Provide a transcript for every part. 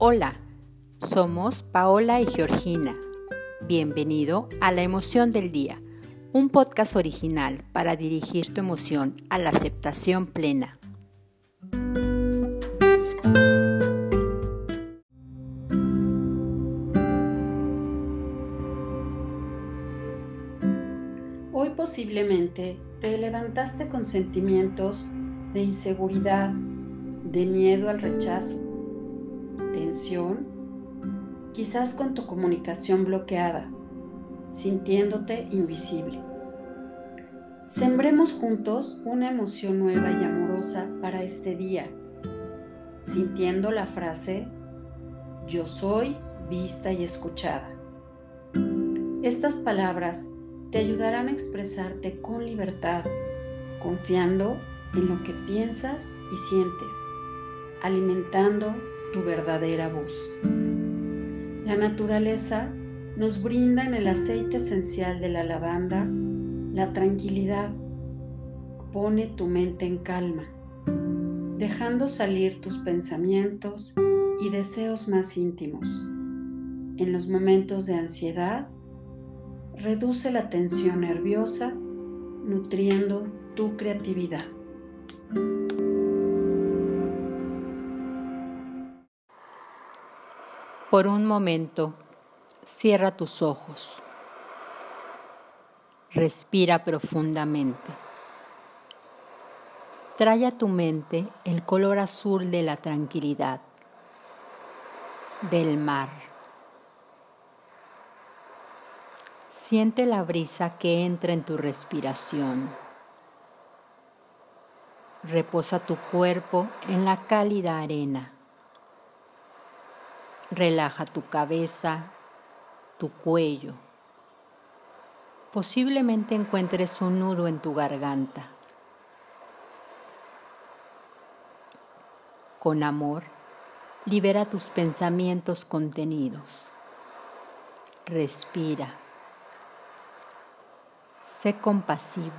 Hola, somos Paola y Georgina. Bienvenido a La Emoción del Día, un podcast original para dirigir tu emoción a la aceptación plena. Hoy posiblemente te levantaste con sentimientos de inseguridad, de miedo al rechazo, tensión, quizás con tu comunicación bloqueada, sintiéndote invisible. Sembremos juntos una emoción nueva y amorosa para este día, sintiendo la frase yo soy vista y escuchada. Estas palabras te ayudarán a expresarte con libertad, confiando en lo que piensas y sientes, alimentando tu verdadera voz. La naturaleza nos brinda en el aceite esencial de la lavanda la tranquilidad. Pone tu mente en calma, dejando salir tus pensamientos y deseos más íntimos. En los momentos de ansiedad, reduce la tensión nerviosa, nutriendo tu creatividad. Por un momento, cierra tus ojos. Respira profundamente. Trae a tu mente el color azul de la tranquilidad, del mar. Siente la brisa que entra en tu respiración. Reposa tu cuerpo en la cálida arena. Relaja tu cabeza, tu cuello. Posiblemente encuentres un nudo en tu garganta. Con amor, libera tus pensamientos contenidos. Respira. Sé compasivo.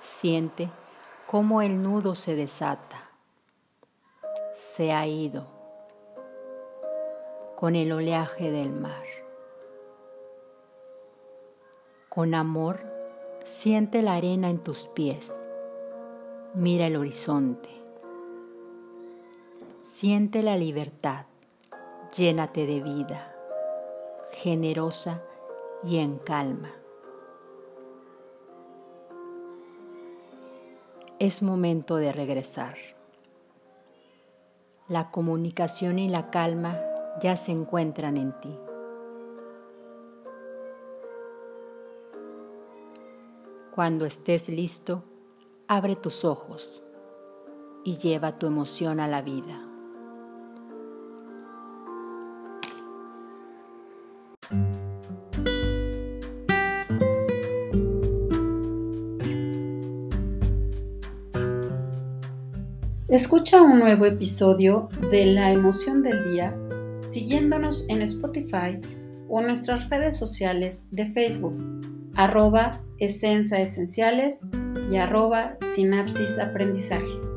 Siente cómo el nudo se desata se ha ido con el oleaje del mar. Con amor, siente la arena en tus pies. Mira el horizonte. Siente la libertad. Llénate de vida, generosa y en calma. Es momento de regresar. La comunicación y la calma ya se encuentran en ti. Cuando estés listo, abre tus ojos y lleva tu emoción a la vida. Escucha un nuevo episodio de La emoción del día siguiéndonos en Spotify o nuestras redes sociales de Facebook, arroba esenciales y arroba sinapsis aprendizaje.